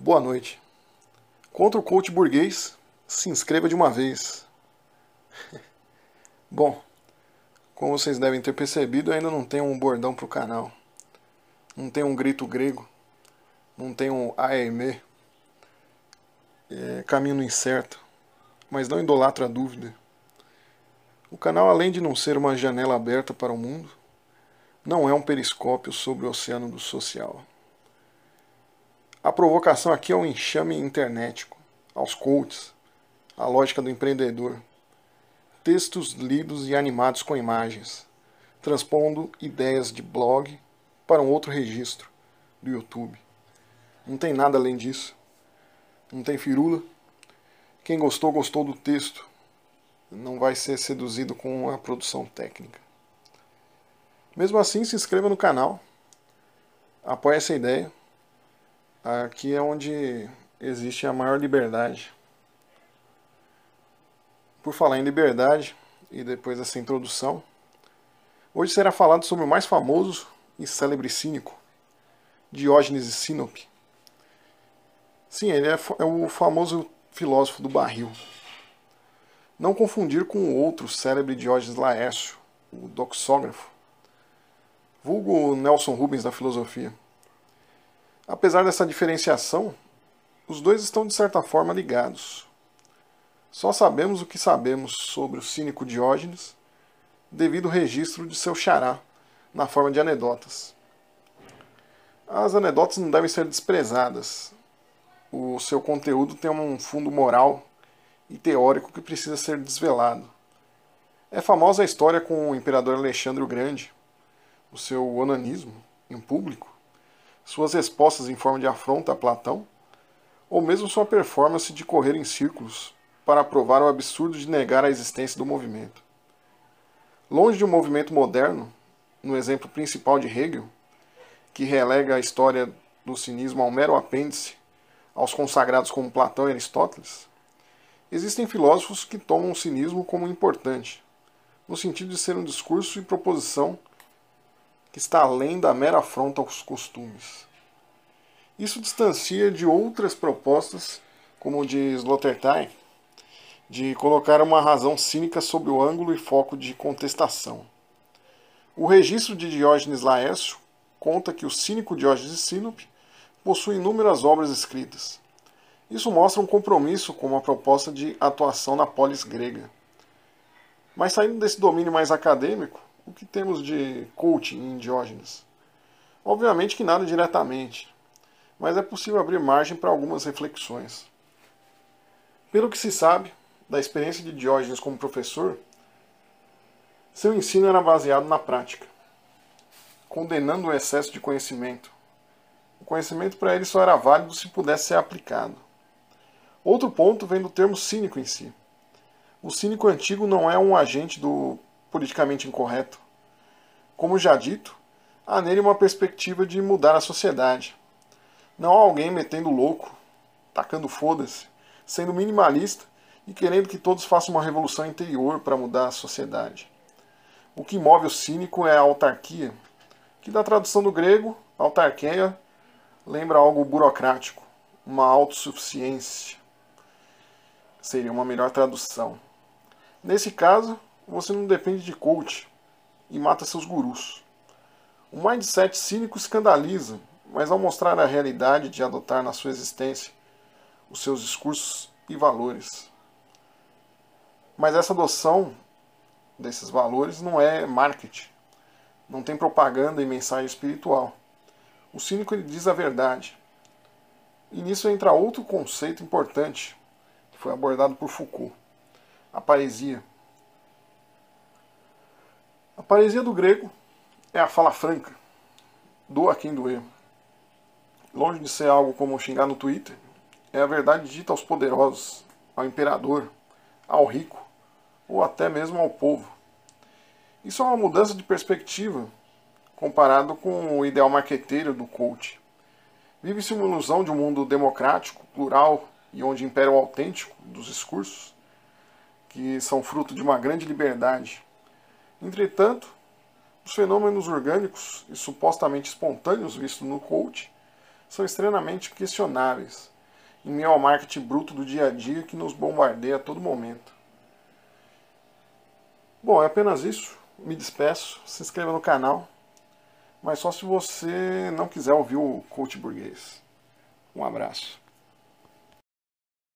Boa noite. Contra o coach burguês, se inscreva de uma vez. Bom, como vocês devem ter percebido, ainda não tenho um bordão pro canal. Não tenho um grito grego. Não tenho um AEME. É, caminho no incerto. Mas não idolatro a dúvida. O canal, além de não ser uma janela aberta para o mundo, não é um periscópio sobre o oceano do social. A provocação aqui é um enxame internetico, aos coaches, a lógica do empreendedor. Textos lidos e animados com imagens, transpondo ideias de blog para um outro registro do YouTube. Não tem nada além disso. Não tem firula. Quem gostou, gostou do texto. Não vai ser seduzido com a produção técnica. Mesmo assim, se inscreva no canal. Apoie essa ideia Aqui é onde existe a maior liberdade. Por falar em liberdade, e depois dessa introdução, hoje será falado sobre o mais famoso e célebre cínico, Diógenes Sinope. Sim, ele é, é o famoso filósofo do barril. Não confundir com o outro célebre Diógenes Laércio, o doxógrafo, vulgo Nelson Rubens da filosofia. Apesar dessa diferenciação, os dois estão de certa forma ligados. Só sabemos o que sabemos sobre o cínico Diógenes devido ao registro de seu xará na forma de anedotas. As anedotas não devem ser desprezadas. O seu conteúdo tem um fundo moral e teórico que precisa ser desvelado. É famosa a história com o imperador Alexandre o Grande, o seu onanismo em público, suas respostas em forma de afronta a Platão, ou mesmo sua performance de correr em círculos para provar o absurdo de negar a existência do movimento. Longe de um movimento moderno, no exemplo principal de Hegel, que relega a história do cinismo ao mero apêndice aos consagrados como Platão e Aristóteles, existem filósofos que tomam o cinismo como importante, no sentido de ser um discurso e proposição que está além da mera afronta aos costumes. Isso distancia de outras propostas, como de Sloterdijk, de colocar uma razão cínica sob o ângulo e foco de contestação. O registro de Diógenes Laércio conta que o cínico Diógenes Sinope possui inúmeras obras escritas. Isso mostra um compromisso com uma proposta de atuação na polis grega. Mas saindo desse domínio mais acadêmico, o que temos de coaching em Diógenes? Obviamente que nada diretamente, mas é possível abrir margem para algumas reflexões. Pelo que se sabe da experiência de Diógenes como professor, seu ensino era baseado na prática, condenando o excesso de conhecimento. O conhecimento para ele só era válido se pudesse ser aplicado. Outro ponto vem do termo cínico em si. O cínico antigo não é um agente do politicamente incorreto. Como já dito, há nele uma perspectiva de mudar a sociedade. Não há alguém metendo louco, tacando foda-se, sendo minimalista e querendo que todos façam uma revolução interior para mudar a sociedade. O que move o cínico é a autarquia, que da tradução do grego, autarquia lembra algo burocrático, uma autossuficiência. Seria uma melhor tradução. Nesse caso, você não depende de coach e mata seus gurus. O mindset cínico escandaliza, mas ao mostrar a realidade de adotar na sua existência os seus discursos e valores. Mas essa adoção desses valores não é marketing, não tem propaganda e mensagem espiritual. O cínico ele diz a verdade. E nisso entra outro conceito importante que foi abordado por Foucault: a paresia. A paresia do grego é a fala franca, doa quem doer. Longe de ser algo como xingar no Twitter, é a verdade dita aos poderosos, ao imperador, ao rico ou até mesmo ao povo. Isso é uma mudança de perspectiva comparado com o ideal marqueteiro do coach. Vive-se uma ilusão de um mundo democrático, plural e onde impera o autêntico dos discursos, que são fruto de uma grande liberdade Entretanto, os fenômenos orgânicos e supostamente espontâneos vistos no coach são extremamente questionáveis em meio ao marketing bruto do dia a dia que nos bombardeia a todo momento. Bom, é apenas isso. Me despeço. Se inscreva no canal. Mas só se você não quiser ouvir o coach burguês. Um abraço.